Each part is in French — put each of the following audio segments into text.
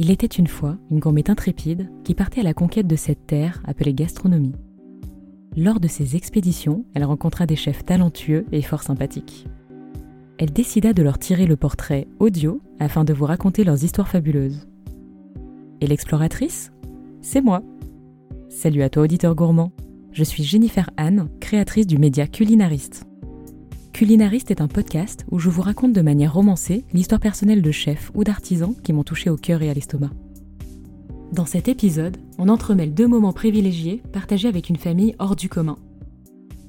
Il était une fois une gourmette intrépide qui partait à la conquête de cette terre appelée gastronomie. Lors de ses expéditions, elle rencontra des chefs talentueux et fort sympathiques. Elle décida de leur tirer le portrait audio afin de vous raconter leurs histoires fabuleuses. Et l'exploratrice? C'est moi. Salut à toi auditeur gourmand. Je suis Jennifer Anne, créatrice du média Culinariste. Culinariste est un podcast où je vous raconte de manière romancée l'histoire personnelle de chefs ou d'artisans qui m'ont touché au cœur et à l'estomac. Dans cet épisode, on entremêle deux moments privilégiés partagés avec une famille hors du commun.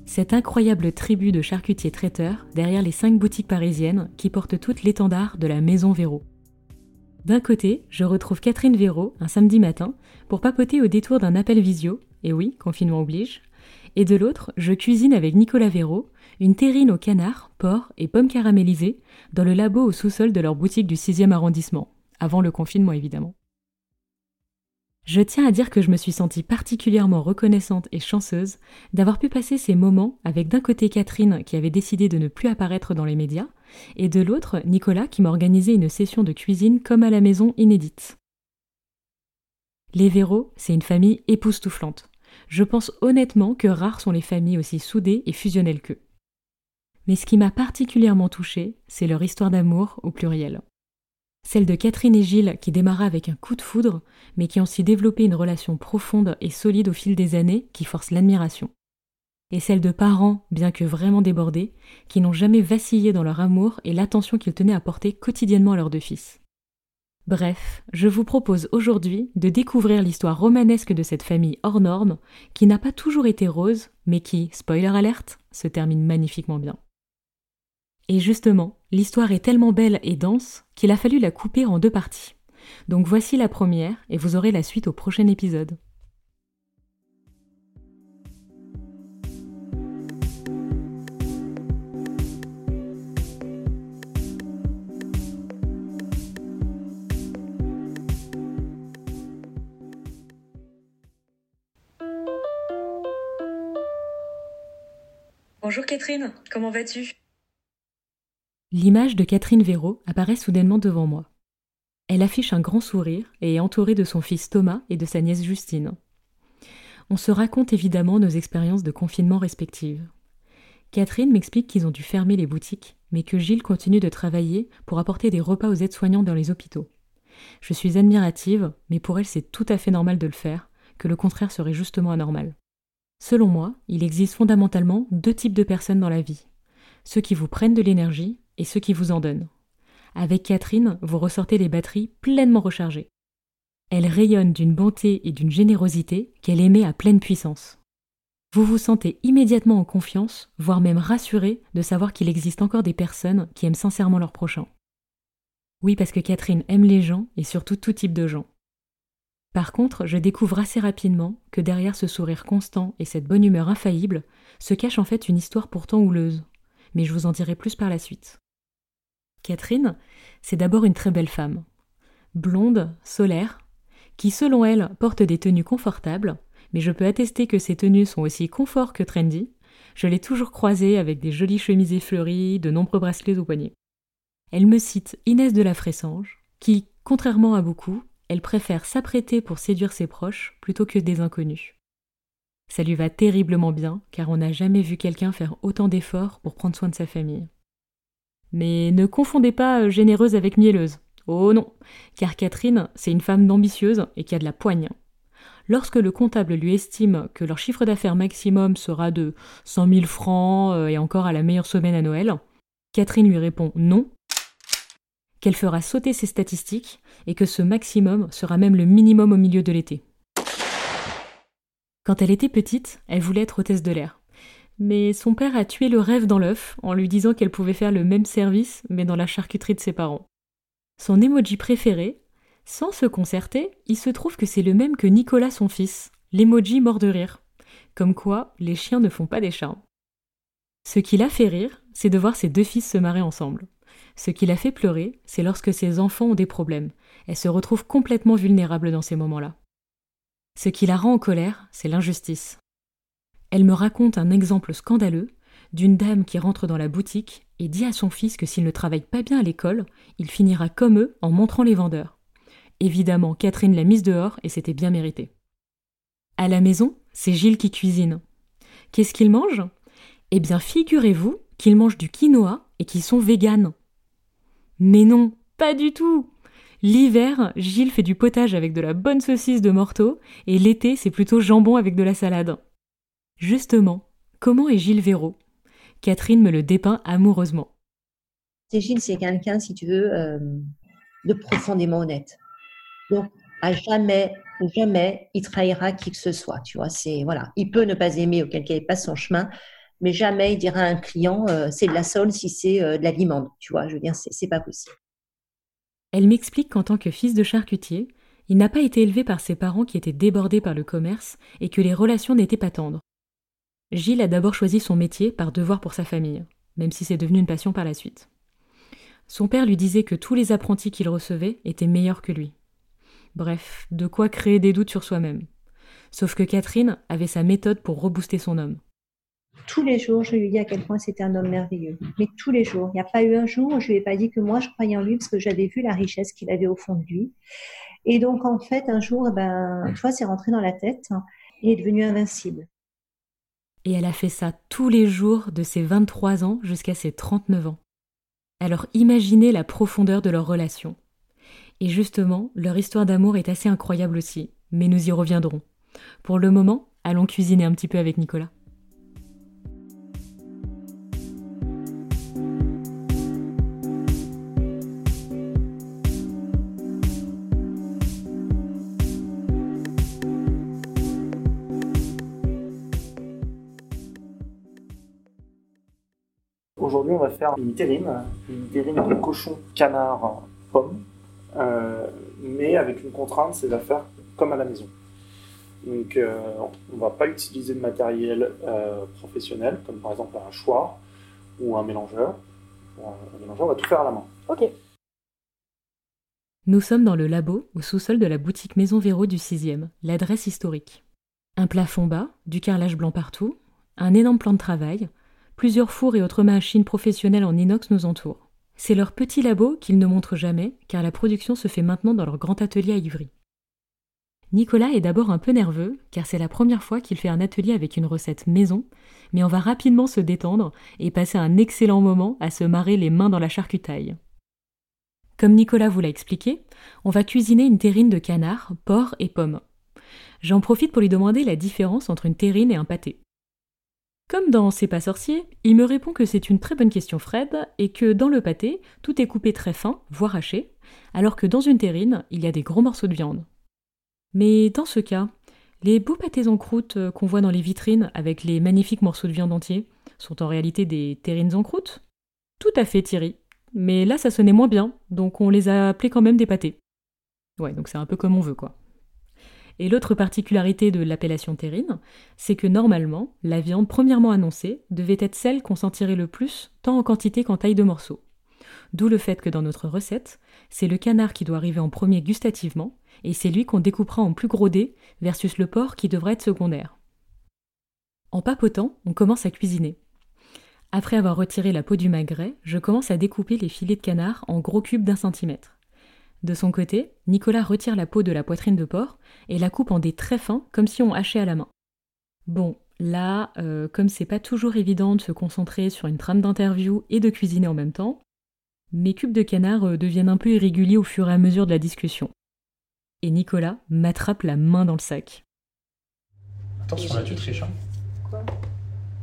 Cette incroyable tribu de charcutiers traiteurs derrière les cinq boutiques parisiennes qui portent toutes l'étendard de la maison Véro. D'un côté, je retrouve Catherine Véro un samedi matin pour papoter au détour d'un appel visio, et oui, confinement oblige, et de l'autre, je cuisine avec Nicolas Véro, une terrine au canard, porc et pommes caramélisées dans le labo au sous-sol de leur boutique du 6e arrondissement, avant le confinement évidemment. Je tiens à dire que je me suis sentie particulièrement reconnaissante et chanceuse d'avoir pu passer ces moments avec d'un côté Catherine qui avait décidé de ne plus apparaître dans les médias, et de l'autre Nicolas qui m'a organisé une session de cuisine comme à la maison inédite. Les Véro, c'est une famille époustouflante. Je pense honnêtement que rares sont les familles aussi soudées et fusionnelles qu'eux. Mais ce qui m'a particulièrement touchée, c'est leur histoire d'amour au pluriel. Celle de Catherine et Gilles qui démarra avec un coup de foudre, mais qui ont aussi développé une relation profonde et solide au fil des années qui force l'admiration. Et celle de parents, bien que vraiment débordés, qui n'ont jamais vacillé dans leur amour et l'attention qu'ils tenaient à porter quotidiennement à leurs deux fils. Bref, je vous propose aujourd'hui de découvrir l'histoire romanesque de cette famille hors norme, qui n'a pas toujours été rose, mais qui, spoiler alerte, se termine magnifiquement bien. Et justement, l'histoire est tellement belle et dense qu'il a fallu la couper en deux parties. Donc voici la première, et vous aurez la suite au prochain épisode. Bonjour Catherine, comment vas-tu? L'image de Catherine Véraud apparaît soudainement devant moi. Elle affiche un grand sourire et est entourée de son fils Thomas et de sa nièce Justine. On se raconte évidemment nos expériences de confinement respectives. Catherine m'explique qu'ils ont dû fermer les boutiques, mais que Gilles continue de travailler pour apporter des repas aux aides-soignants dans les hôpitaux. Je suis admirative, mais pour elle c'est tout à fait normal de le faire, que le contraire serait justement anormal. Selon moi, il existe fondamentalement deux types de personnes dans la vie. Ceux qui vous prennent de l'énergie et ceux qui vous en donnent. Avec Catherine, vous ressortez les batteries pleinement rechargées. Elle rayonne d'une bonté et d'une générosité qu'elle émet à pleine puissance. Vous vous sentez immédiatement en confiance, voire même rassuré de savoir qu'il existe encore des personnes qui aiment sincèrement leur prochain. Oui, parce que Catherine aime les gens et surtout tout type de gens. Par contre, je découvre assez rapidement que derrière ce sourire constant et cette bonne humeur infaillible se cache en fait une histoire pourtant houleuse, mais je vous en dirai plus par la suite. Catherine, c'est d'abord une très belle femme, blonde, solaire, qui selon elle porte des tenues confortables, mais je peux attester que ces tenues sont aussi confort que trendy. Je l'ai toujours croisée avec des jolies chemises fleuries, de nombreux bracelets au poignet. Elle me cite Inès de la Fressange, qui, contrairement à beaucoup, elle préfère s'apprêter pour séduire ses proches plutôt que des inconnus. Ça lui va terriblement bien, car on n'a jamais vu quelqu'un faire autant d'efforts pour prendre soin de sa famille. Mais ne confondez pas euh, généreuse avec mielleuse. Oh non, car Catherine, c'est une femme d'ambitieuse et qui a de la poigne. Lorsque le comptable lui estime que leur chiffre d'affaires maximum sera de 100 000 francs euh, et encore à la meilleure semaine à Noël, Catherine lui répond non qu'elle fera sauter ses statistiques et que ce maximum sera même le minimum au milieu de l'été. Quand elle était petite, elle voulait être hôtesse de l'air. Mais son père a tué le rêve dans l'œuf en lui disant qu'elle pouvait faire le même service mais dans la charcuterie de ses parents. Son emoji préféré, sans se concerter, il se trouve que c'est le même que Nicolas son fils, l'emoji mort de rire. Comme quoi, les chiens ne font pas des chats. Ce qui l'a fait rire, c'est de voir ses deux fils se marrer ensemble. Ce qui la fait pleurer, c'est lorsque ses enfants ont des problèmes. Elle se retrouve complètement vulnérable dans ces moments-là. Ce qui la rend en colère, c'est l'injustice. Elle me raconte un exemple scandaleux d'une dame qui rentre dans la boutique et dit à son fils que s'il ne travaille pas bien à l'école, il finira comme eux en montrant les vendeurs. Évidemment, Catherine l'a mise dehors et c'était bien mérité. À la maison, c'est Gilles qui cuisine. Qu'est-ce qu'il mange? Eh bien, figurez-vous qu'il mange du quinoa et qu'ils sont véganes. Mais non, pas du tout L'hiver, Gilles fait du potage avec de la bonne saucisse de morteau, et l'été, c'est plutôt jambon avec de la salade. Justement, comment est Gilles Véraud? Catherine me le dépeint amoureusement. Gilles, c'est quelqu'un, si tu veux, euh, de profondément honnête. Donc, à jamais, jamais, il trahira qui que ce soit. Tu vois, c'est voilà, il peut ne pas aimer auquel cas il passe son chemin, mais jamais il dira à un client euh, c'est de la sole si c'est euh, de la limande. Tu vois, je veux dire, c'est pas possible. Elle m'explique qu'en tant que fils de charcutier, il n'a pas été élevé par ses parents qui étaient débordés par le commerce et que les relations n'étaient pas tendres. Gilles a d'abord choisi son métier par devoir pour sa famille, même si c'est devenu une passion par la suite. Son père lui disait que tous les apprentis qu'il recevait étaient meilleurs que lui. Bref, de quoi créer des doutes sur soi-même. Sauf que Catherine avait sa méthode pour rebooster son homme. Tous les jours, je lui dis à quel point c'était un homme merveilleux. Mais tous les jours. Il n'y a pas eu un jour où je lui ai pas dit que moi, je croyais en lui parce que j'avais vu la richesse qu'il avait au fond de lui. Et donc, en fait, un jour, eh ben, tu vois, c'est rentré dans la tête. Hein. il est devenu invincible. Et elle a fait ça tous les jours de ses 23 ans jusqu'à ses 39 ans. Alors imaginez la profondeur de leur relation. Et justement, leur histoire d'amour est assez incroyable aussi, mais nous y reviendrons. Pour le moment, allons cuisiner un petit peu avec Nicolas. Va faire une terrine, une terrine de cochon, canard, pomme, euh, mais avec une contrainte, c'est de la faire comme à la maison. Donc, euh, on ne va pas utiliser de matériel euh, professionnel, comme par exemple un hachoir ou un mélangeur. un mélangeur, on va tout faire à la main. Ok. Nous sommes dans le labo, au sous-sol de la boutique Maison Véro du 6e, l'adresse historique. Un plafond bas, du carrelage blanc partout, un énorme plan de travail, Plusieurs fours et autres machines professionnelles en inox nous entourent. C'est leur petit labo qu'ils ne montrent jamais, car la production se fait maintenant dans leur grand atelier à Ivry. Nicolas est d'abord un peu nerveux, car c'est la première fois qu'il fait un atelier avec une recette maison, mais on va rapidement se détendre et passer un excellent moment à se marrer les mains dans la charcutaille. Comme Nicolas vous l'a expliqué, on va cuisiner une terrine de canard, porc et pommes. J'en profite pour lui demander la différence entre une terrine et un pâté. Comme dans C'est pas sorcier, il me répond que c'est une très bonne question Fred, et que dans le pâté, tout est coupé très fin, voire haché, alors que dans une terrine, il y a des gros morceaux de viande. Mais dans ce cas, les beaux pâtés en croûte euh, qu'on voit dans les vitrines avec les magnifiques morceaux de viande entiers sont en réalité des terrines en croûte? Tout à fait Thierry. Mais là ça sonnait moins bien, donc on les a appelés quand même des pâtés. Ouais, donc c'est un peu comme on veut quoi. Et l'autre particularité de l'appellation terrine, c'est que normalement, la viande premièrement annoncée devait être celle qu'on sentirait le plus, tant en quantité qu'en taille de morceaux. D'où le fait que dans notre recette, c'est le canard qui doit arriver en premier gustativement, et c'est lui qu'on découpera en plus gros dés, versus le porc qui devrait être secondaire. En papotant, on commence à cuisiner. Après avoir retiré la peau du magret, je commence à découper les filets de canard en gros cubes d'un centimètre. De son côté, Nicolas retire la peau de la poitrine de porc et la coupe en des très fins, comme si on hachait à la main. Bon, là, euh, comme c'est pas toujours évident de se concentrer sur une trame d'interview et de cuisiner en même temps, mes cubes de canard euh, deviennent un peu irréguliers au fur et à mesure de la discussion. Et Nicolas m'attrape la main dans le sac. Attention là, tu triches. Hein. Quoi?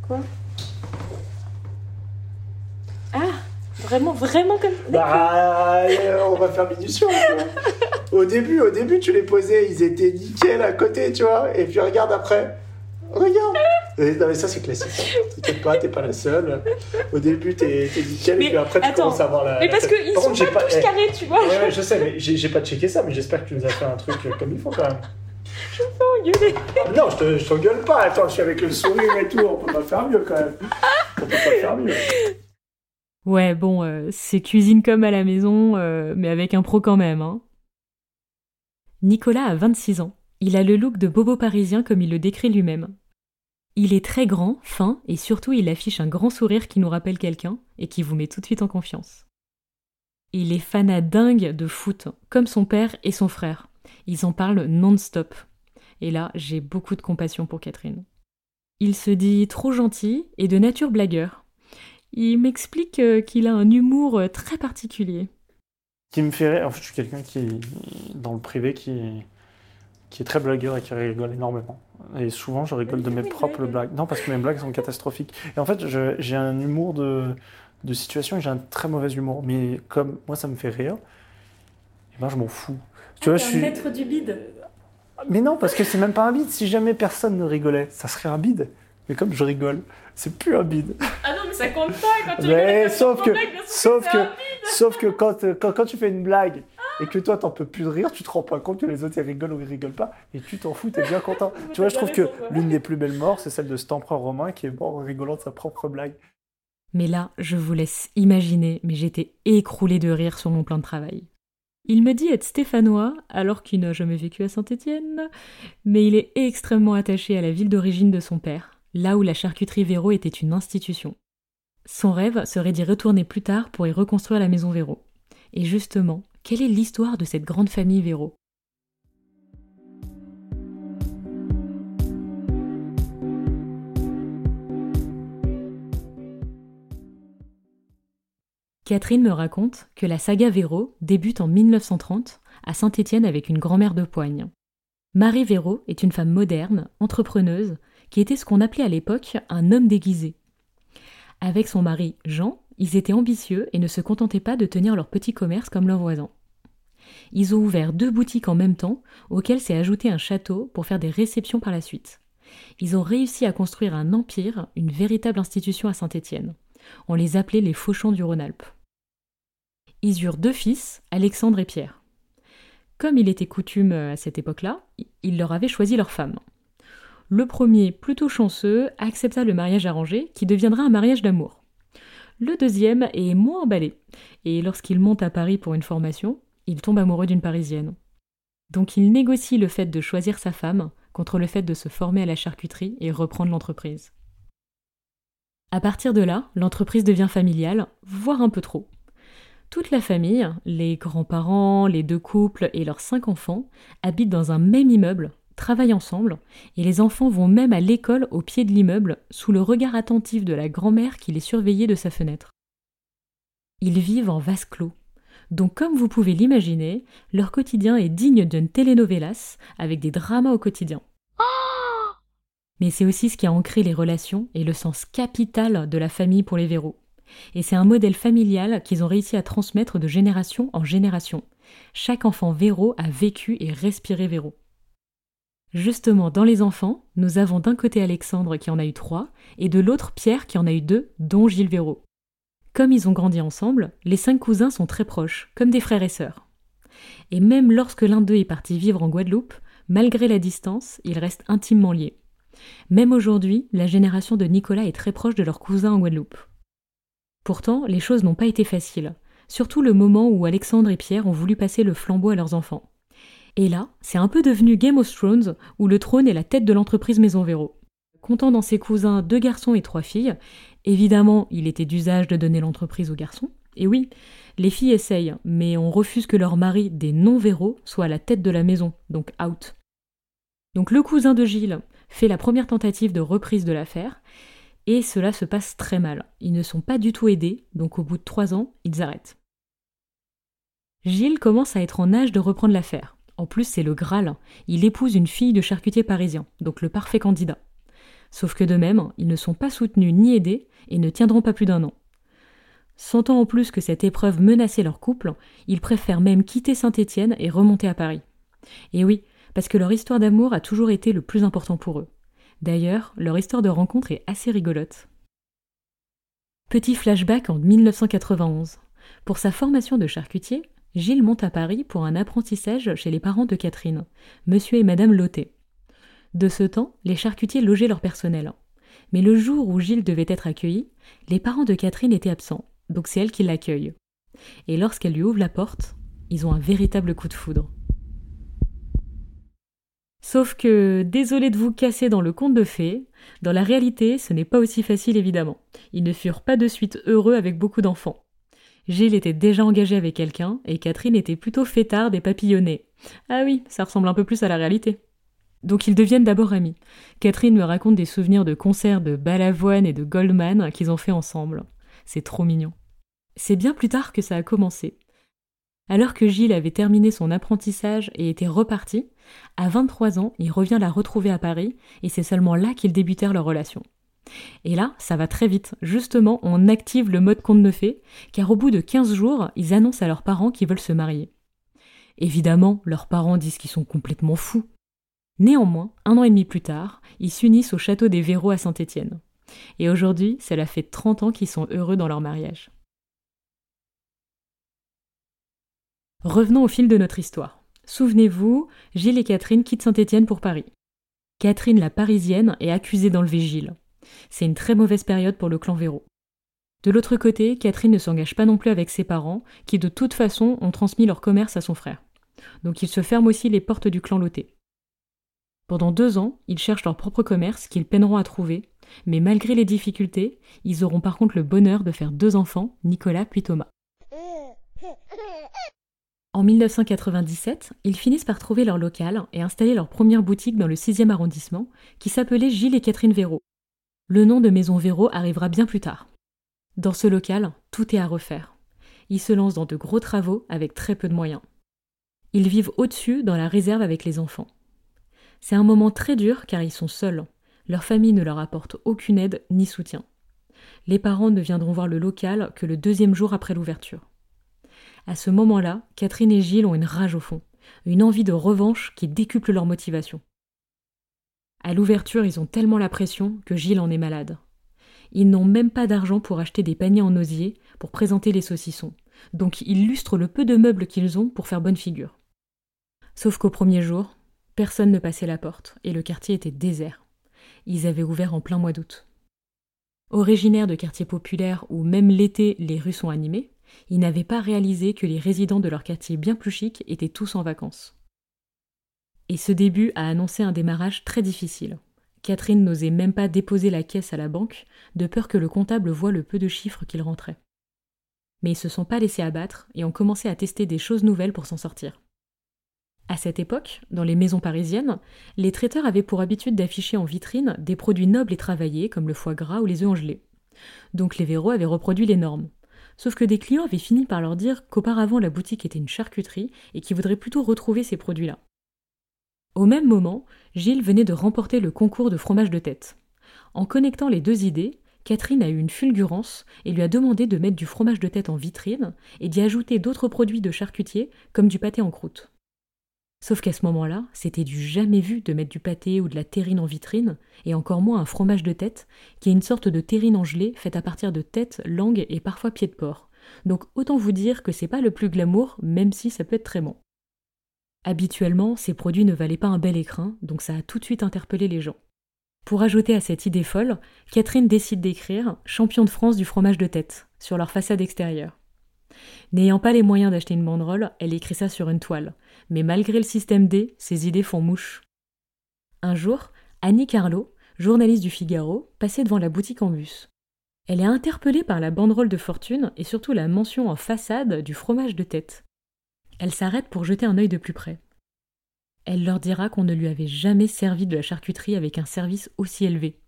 Quoi Ah Vraiment, vraiment comme. Bah, euh, on va faire minutieux. au début, au début, tu les posais, ils étaient nickel à côté, tu vois. Et puis regarde après. Regarde. non, mais ça, c'est classique. T'inquiète pas, t'es pas la seule. Au début, t'es nickel, et puis après, tu commences à voir la. Mais parce qu'ils sont pas, tous carrés, tu vois. Ouais, je sais, mais j'ai pas checké ça, mais j'espère que tu nous as fait un truc comme il faut quand même. Je me fais engueuler. non, je t'engueule pas. Attends, je suis avec le sourire et tout. On peut pas faire mieux quand même. On peut pas faire mieux. Ouais, bon, euh, c'est cuisine comme à la maison, euh, mais avec un pro quand même. Hein. Nicolas a 26 ans. Il a le look de bobo parisien comme il le décrit lui-même. Il est très grand, fin, et surtout il affiche un grand sourire qui nous rappelle quelqu'un et qui vous met tout de suite en confiance. Il est fanat dingue de foot, comme son père et son frère. Ils en parlent non-stop. Et là, j'ai beaucoup de compassion pour Catherine. Il se dit trop gentil et de nature blagueur. Il m'explique euh, qu'il a un humour euh, très particulier. Qui me fait rire, en fait, je suis quelqu'un qui, dans le privé, qui, qui est très blagueur et qui rigole énormément. Et souvent, je rigole de mes propres blagues. Non, parce que mes blagues sont catastrophiques. Et en fait, j'ai un humour de, de situation et j'ai un très mauvais humour. Mais comme moi, ça me fait rire, et eh ben, je m'en fous. Tu vois, je suis. maître du bide. Mais non, parce que c'est même pas un bide. Si jamais personne ne rigolait, ça serait un bide. Mais comme je rigole, c'est plus un bide. Ah non, mais ça compte pas quand tu mais sauf que, sauf que, sauf que quand, quand, quand, tu fais une blague et que toi t'en peux plus de rire, tu te rends pas compte que les autres ils rigolent ou ils rigolent pas et tu t'en fous, t'es bien content. tu vois, je trouve que l'une des plus belles morts, c'est celle de cet empereur romain qui est mort en rigolant de sa propre blague. Mais là, je vous laisse imaginer, mais j'étais écroulée de rire sur mon plan de travail. Il me dit être stéphanois, alors qu'il n'a jamais vécu à Saint-Étienne, mais il est extrêmement attaché à la ville d'origine de son père, là où la charcuterie Véro était une institution. Son rêve serait d'y retourner plus tard pour y reconstruire la maison Véro. Et justement, quelle est l'histoire de cette grande famille Véro? Catherine me raconte que la saga Véro débute en 1930 à Saint-Étienne avec une grand-mère de poigne. Marie Véro est une femme moderne, entrepreneuse, qui était ce qu'on appelait à l'époque un homme déguisé. Avec son mari Jean, ils étaient ambitieux et ne se contentaient pas de tenir leur petit commerce comme leurs voisins. Ils ont ouvert deux boutiques en même temps, auxquelles s'est ajouté un château pour faire des réceptions par la suite. Ils ont réussi à construire un empire, une véritable institution à Saint-Étienne. On les appelait les Fauchons du Rhône-Alpes. Ils eurent deux fils, Alexandre et Pierre. Comme il était coutume euh, à cette époque-là, ils leur avaient choisi leur femme. Le premier, plutôt chanceux, accepta le mariage arrangé, qui deviendra un mariage d'amour. Le deuxième est moins emballé, et lorsqu'il monte à Paris pour une formation, il tombe amoureux d'une Parisienne. Donc il négocie le fait de choisir sa femme contre le fait de se former à la charcuterie et reprendre l'entreprise. À partir de là, l'entreprise devient familiale, voire un peu trop. Toute la famille, les grands-parents, les deux couples et leurs cinq enfants, habitent dans un même immeuble, travaillent ensemble, et les enfants vont même à l'école au pied de l'immeuble, sous le regard attentif de la grand-mère qui les surveillait de sa fenêtre. Ils vivent en vase clos. Donc comme vous pouvez l'imaginer, leur quotidien est digne d'une telenovelas, avec des dramas au quotidien. Mais c'est aussi ce qui a ancré les relations et le sens capital de la famille pour les Véros. Et c'est un modèle familial qu'ils ont réussi à transmettre de génération en génération. Chaque enfant Véro a vécu et respiré Véro. Justement, dans les enfants, nous avons d'un côté Alexandre qui en a eu trois, et de l'autre Pierre qui en a eu deux, dont Gilles Véro. Comme ils ont grandi ensemble, les cinq cousins sont très proches, comme des frères et sœurs. Et même lorsque l'un d'eux est parti vivre en Guadeloupe, malgré la distance, ils restent intimement liés. Même aujourd'hui, la génération de Nicolas est très proche de leur cousin en Guadeloupe. Pourtant, les choses n'ont pas été faciles, surtout le moment où Alexandre et Pierre ont voulu passer le flambeau à leurs enfants. Et là, c'est un peu devenu Game of Thrones, où le trône est la tête de l'entreprise Maison Véro. Comptant dans ses cousins deux garçons et trois filles, évidemment, il était d'usage de donner l'entreprise aux garçons. Et oui, les filles essayent, mais on refuse que leur mari, des non-véros, soit à la tête de la maison, donc out. Donc le cousin de Gilles fait la première tentative de reprise de l'affaire, et cela se passe très mal. Ils ne sont pas du tout aidés, donc au bout de trois ans, ils arrêtent. Gilles commence à être en âge de reprendre l'affaire. En plus, c'est le Graal. Il épouse une fille de charcutier parisien, donc le parfait candidat. Sauf que de même, ils ne sont pas soutenus ni aidés et ne tiendront pas plus d'un an. Sentant en plus que cette épreuve menaçait leur couple, ils préfèrent même quitter Saint-Étienne et remonter à Paris. Et oui, parce que leur histoire d'amour a toujours été le plus important pour eux. D'ailleurs, leur histoire de rencontre est assez rigolote. Petit flashback en 1991. Pour sa formation de charcutier, Gilles monte à Paris pour un apprentissage chez les parents de Catherine, monsieur et madame Lotet. De ce temps, les charcutiers logeaient leur personnel. Mais le jour où Gilles devait être accueilli, les parents de Catherine étaient absents, donc c'est elle qui l'accueille. Et lorsqu'elle lui ouvre la porte, ils ont un véritable coup de foudre. Sauf que, désolé de vous casser dans le conte de fées, dans la réalité, ce n'est pas aussi facile évidemment. Ils ne furent pas de suite heureux avec beaucoup d'enfants. Gilles était déjà engagé avec quelqu'un et Catherine était plutôt fêtarde et papillonnée. Ah oui, ça ressemble un peu plus à la réalité. Donc ils deviennent d'abord amis. Catherine me raconte des souvenirs de concerts de Balavoine et de Goldman qu'ils ont fait ensemble. C'est trop mignon. C'est bien plus tard que ça a commencé. Alors que Gilles avait terminé son apprentissage et était reparti, à 23 ans, il revient la retrouver à Paris et c'est seulement là qu'ils débutèrent leur relation. Et là, ça va très vite. Justement, on active le mode conte ne fait, car au bout de 15 jours, ils annoncent à leurs parents qu'ils veulent se marier. Évidemment, leurs parents disent qu'ils sont complètement fous. Néanmoins, un an et demi plus tard, ils s'unissent au château des Véros à Saint-Étienne. Et aujourd'hui, cela fait 30 ans qu'ils sont heureux dans leur mariage. Revenons au fil de notre histoire. Souvenez-vous, Gilles et Catherine quittent Saint-Étienne pour Paris. Catherine la parisienne est accusée d'enlever Gilles. C'est une très mauvaise période pour le clan Véro. De l'autre côté, Catherine ne s'engage pas non plus avec ses parents, qui de toute façon ont transmis leur commerce à son frère. Donc ils se ferment aussi les portes du clan Loté. Pendant deux ans, ils cherchent leur propre commerce qu'ils peineront à trouver, mais malgré les difficultés, ils auront par contre le bonheur de faire deux enfants, Nicolas puis Thomas. En 1997, ils finissent par trouver leur local et installer leur première boutique dans le 6e arrondissement, qui s'appelait Gilles et Catherine Véro. Le nom de Maison Véro arrivera bien plus tard. Dans ce local, tout est à refaire. Ils se lancent dans de gros travaux avec très peu de moyens. Ils vivent au-dessus dans la réserve avec les enfants. C'est un moment très dur car ils sont seuls. Leur famille ne leur apporte aucune aide ni soutien. Les parents ne viendront voir le local que le deuxième jour après l'ouverture. À ce moment-là, Catherine et Gilles ont une rage au fond, une envie de revanche qui décuple leur motivation. À l'ouverture, ils ont tellement la pression que Gilles en est malade. Ils n'ont même pas d'argent pour acheter des paniers en osier pour présenter les saucissons, donc ils lustrent le peu de meubles qu'ils ont pour faire bonne figure. Sauf qu'au premier jour, personne ne passait la porte et le quartier était désert. Ils avaient ouvert en plein mois d'août. Originaires de quartiers populaires où même l'été les rues sont animées, ils n'avaient pas réalisé que les résidents de leur quartier bien plus chic étaient tous en vacances. Et ce début a annoncé un démarrage très difficile. Catherine n'osait même pas déposer la caisse à la banque, de peur que le comptable voie le peu de chiffres qu'il rentrait. Mais ils se sont pas laissés abattre et ont commencé à tester des choses nouvelles pour s'en sortir. À cette époque, dans les maisons parisiennes, les traiteurs avaient pour habitude d'afficher en vitrine des produits nobles et travaillés comme le foie gras ou les œufs gelée. Donc les Véros avaient reproduit les normes. Sauf que des clients avaient fini par leur dire qu'auparavant la boutique était une charcuterie et qu'ils voudraient plutôt retrouver ces produits-là. Au même moment, Gilles venait de remporter le concours de fromage de tête. En connectant les deux idées, Catherine a eu une fulgurance et lui a demandé de mettre du fromage de tête en vitrine et d'y ajouter d'autres produits de charcutier comme du pâté en croûte. Sauf qu'à ce moment-là, c'était du jamais vu de mettre du pâté ou de la terrine en vitrine, et encore moins un fromage de tête, qui est une sorte de terrine en gelée faite à partir de tête, langue et parfois pied de porc. Donc autant vous dire que c'est pas le plus glamour, même si ça peut être très bon. Habituellement, ces produits ne valaient pas un bel écrin, donc ça a tout de suite interpellé les gens. Pour ajouter à cette idée folle, Catherine décide d'écrire Champion de France du fromage de tête sur leur façade extérieure. N'ayant pas les moyens d'acheter une banderole, elle écrit ça sur une toile. Mais malgré le système D, ses idées font mouche. Un jour, Annie Carlo, journaliste du Figaro, passait devant la boutique en bus. Elle est interpellée par la banderole de fortune et surtout la mention en façade du fromage de tête. Elle s'arrête pour jeter un œil de plus près. Elle leur dira qu'on ne lui avait jamais servi de la charcuterie avec un service aussi élevé.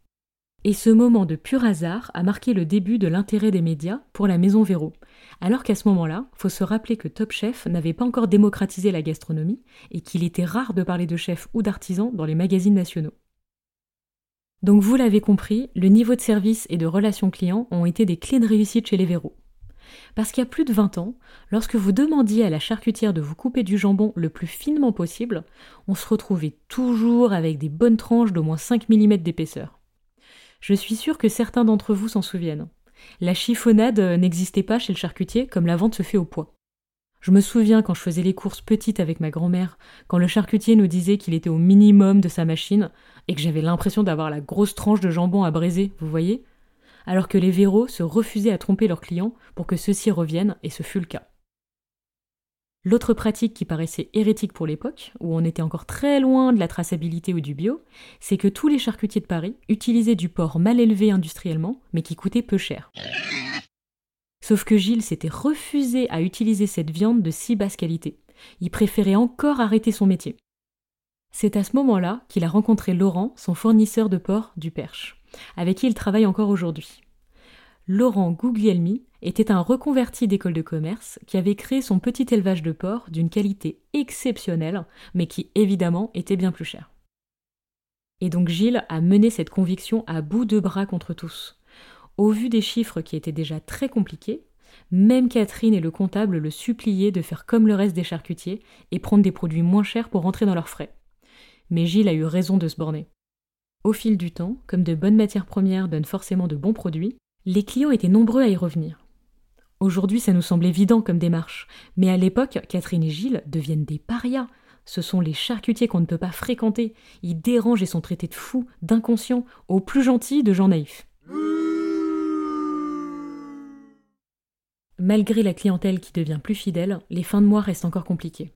Et ce moment de pur hasard a marqué le début de l'intérêt des médias pour la maison Véro, alors qu'à ce moment-là, faut se rappeler que Top Chef n'avait pas encore démocratisé la gastronomie et qu'il était rare de parler de chef ou d'artisan dans les magazines nationaux. Donc vous l'avez compris, le niveau de service et de relations clients ont été des clés de réussite chez les Véro. Parce qu'il y a plus de 20 ans, lorsque vous demandiez à la charcutière de vous couper du jambon le plus finement possible, on se retrouvait toujours avec des bonnes tranches d'au moins 5 mm d'épaisseur. Je suis sûre que certains d'entre vous s'en souviennent. La chiffonnade n'existait pas chez le charcutier comme la vente se fait au poids. Je me souviens quand je faisais les courses petites avec ma grand-mère, quand le charcutier nous disait qu'il était au minimum de sa machine et que j'avais l'impression d'avoir la grosse tranche de jambon à braiser, vous voyez? Alors que les Véros se refusaient à tromper leurs clients pour que ceux-ci reviennent, et ce fut le cas. L'autre pratique qui paraissait hérétique pour l'époque, où on était encore très loin de la traçabilité ou du bio, c'est que tous les charcutiers de Paris utilisaient du porc mal élevé industriellement, mais qui coûtait peu cher. Sauf que Gilles s'était refusé à utiliser cette viande de si basse qualité. Il préférait encore arrêter son métier. C'est à ce moment-là qu'il a rencontré Laurent, son fournisseur de porc du Perche, avec qui il travaille encore aujourd'hui. Laurent Guglielmi était un reconverti d'école de commerce qui avait créé son petit élevage de porc d'une qualité exceptionnelle, mais qui évidemment était bien plus cher. Et donc Gilles a mené cette conviction à bout de bras contre tous. Au vu des chiffres qui étaient déjà très compliqués, même Catherine et le comptable le suppliaient de faire comme le reste des charcutiers et prendre des produits moins chers pour rentrer dans leurs frais. Mais Gilles a eu raison de se borner. Au fil du temps, comme de bonnes matières premières donnent forcément de bons produits, les clients étaient nombreux à y revenir. Aujourd'hui, ça nous semble évident comme démarche, mais à l'époque, Catherine et Gilles deviennent des parias. Ce sont les charcutiers qu'on ne peut pas fréquenter. Ils dérangent et sont traités de fous, d'inconscients, aux plus gentils de gens naïfs. Malgré la clientèle qui devient plus fidèle, les fins de mois restent encore compliquées.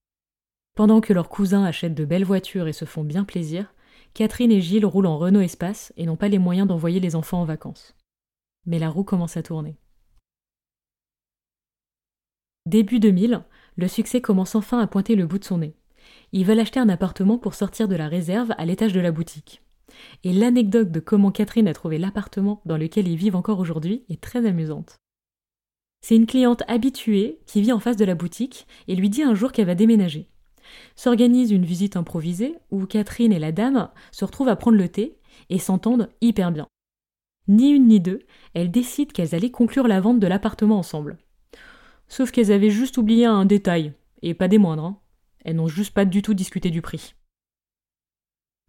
Pendant que leurs cousins achètent de belles voitures et se font bien plaisir, Catherine et Gilles roulent en Renault Espace et n'ont pas les moyens d'envoyer les enfants en vacances. Mais la roue commence à tourner. Début 2000, le succès commence enfin à pointer le bout de son nez. Ils veulent acheter un appartement pour sortir de la réserve à l'étage de la boutique. Et l'anecdote de comment Catherine a trouvé l'appartement dans lequel ils vivent encore aujourd'hui est très amusante. C'est une cliente habituée qui vit en face de la boutique et lui dit un jour qu'elle va déménager. S'organise une visite improvisée où Catherine et la dame se retrouvent à prendre le thé et s'entendent hyper bien. Ni une ni deux, elles décident qu'elles allaient conclure la vente de l'appartement ensemble. Sauf qu'elles avaient juste oublié un détail, et pas des moindres. Hein. Elles n'ont juste pas du tout discuté du prix.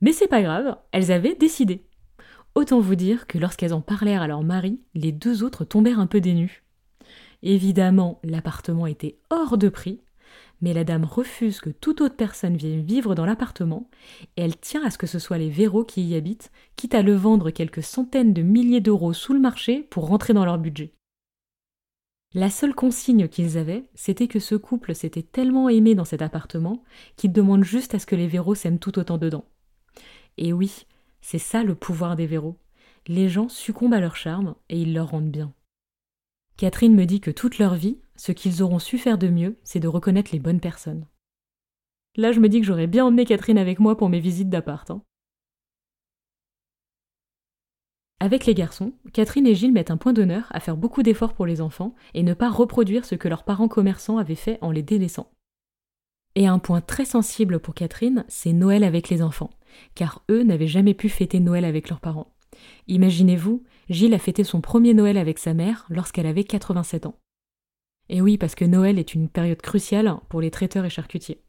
Mais c'est pas grave, elles avaient décidé. Autant vous dire que lorsqu'elles en parlèrent à leur mari, les deux autres tombèrent un peu dénus. Évidemment, l'appartement était hors de prix, mais la dame refuse que toute autre personne vienne vivre dans l'appartement, et elle tient à ce que ce soit les Véros qui y habitent, quitte à le vendre quelques centaines de milliers d'euros sous le marché pour rentrer dans leur budget. La seule consigne qu'ils avaient, c'était que ce couple s'était tellement aimé dans cet appartement qu'ils demandent juste à ce que les Véros s'aiment tout autant dedans. Et oui, c'est ça le pouvoir des Véros. Les gens succombent à leur charme et ils leur rendent bien. Catherine me dit que toute leur vie, ce qu'ils auront su faire de mieux, c'est de reconnaître les bonnes personnes. Là, je me dis que j'aurais bien emmené Catherine avec moi pour mes visites d'appart. Hein. Avec les garçons, Catherine et Gilles mettent un point d'honneur à faire beaucoup d'efforts pour les enfants et ne pas reproduire ce que leurs parents commerçants avaient fait en les délaissant. Et un point très sensible pour Catherine, c'est Noël avec les enfants, car eux n'avaient jamais pu fêter Noël avec leurs parents. Imaginez-vous, Gilles a fêté son premier Noël avec sa mère lorsqu'elle avait 87 ans. Et oui, parce que Noël est une période cruciale pour les traiteurs et charcutiers.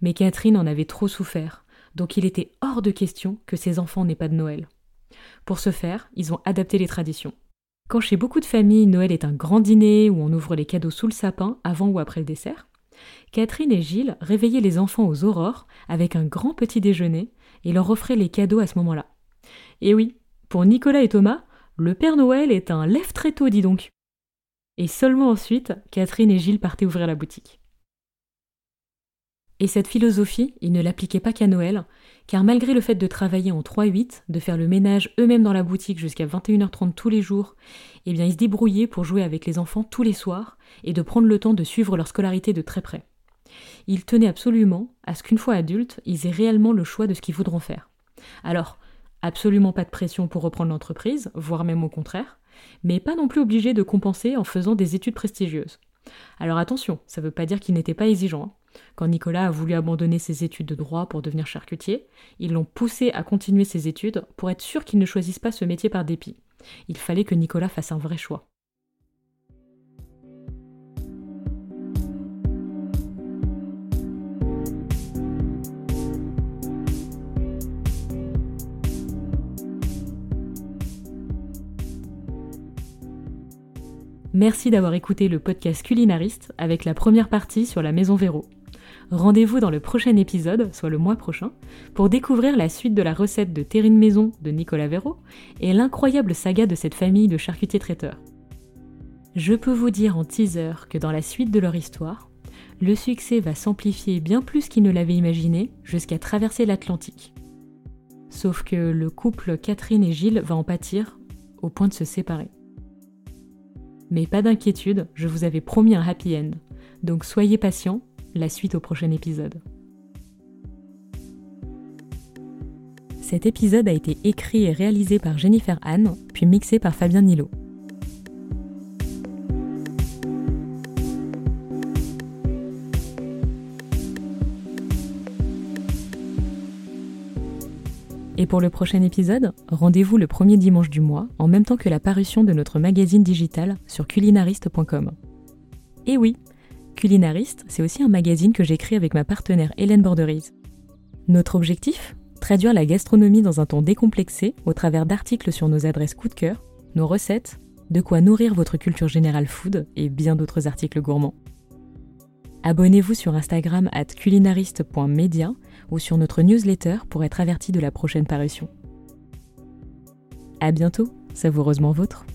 Mais Catherine en avait trop souffert, donc il était hors de question que ses enfants n'aient pas de Noël. Pour ce faire, ils ont adapté les traditions. Quand chez beaucoup de familles, Noël est un grand dîner où on ouvre les cadeaux sous le sapin avant ou après le dessert, Catherine et Gilles réveillaient les enfants aux aurores avec un grand petit déjeuner et leur offraient les cadeaux à ce moment-là. Et oui, pour Nicolas et Thomas, le Père Noël est un lève très tôt, dis donc. Et seulement ensuite, Catherine et Gilles partaient ouvrir la boutique. Et cette philosophie, ils ne l'appliquaient pas qu'à Noël, car malgré le fait de travailler en 3-8, de faire le ménage eux-mêmes dans la boutique jusqu'à 21h30 tous les jours, eh bien ils se débrouillaient pour jouer avec les enfants tous les soirs et de prendre le temps de suivre leur scolarité de très près. Ils tenaient absolument à ce qu'une fois adultes, ils aient réellement le choix de ce qu'ils voudront faire. Alors, Absolument pas de pression pour reprendre l'entreprise, voire même au contraire, mais pas non plus obligé de compenser en faisant des études prestigieuses. Alors attention, ça ne veut pas dire qu'il n'était pas exigeant. Hein. Quand Nicolas a voulu abandonner ses études de droit pour devenir charcutier, ils l'ont poussé à continuer ses études pour être sûr qu'il ne choisisse pas ce métier par dépit. Il fallait que Nicolas fasse un vrai choix. Merci d'avoir écouté le podcast culinariste avec la première partie sur la maison Véro. Rendez-vous dans le prochain épisode, soit le mois prochain, pour découvrir la suite de la recette de terrine maison de Nicolas Véro et l'incroyable saga de cette famille de charcutiers traiteurs. Je peux vous dire en teaser que dans la suite de leur histoire, le succès va s'amplifier bien plus qu'ils ne l'avaient imaginé jusqu'à traverser l'Atlantique. Sauf que le couple Catherine et Gilles va en pâtir au point de se séparer. Mais pas d'inquiétude, je vous avais promis un happy end. Donc soyez patients, la suite au prochain épisode. Cet épisode a été écrit et réalisé par Jennifer Anne, puis mixé par Fabien Nilo. Et pour le prochain épisode, rendez-vous le premier dimanche du mois, en même temps que la parution de notre magazine digital sur culinariste.com. Et oui, Culinariste, c'est aussi un magazine que j'écris avec ma partenaire Hélène Borderise. Notre objectif Traduire la gastronomie dans un ton décomplexé au travers d'articles sur nos adresses coup de cœur, nos recettes, de quoi nourrir votre culture générale food et bien d'autres articles gourmands. Abonnez-vous sur Instagram at culinariste.media ou sur notre newsletter pour être averti de la prochaine parution. À bientôt, savoureusement vôtre.